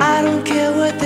I don't care what they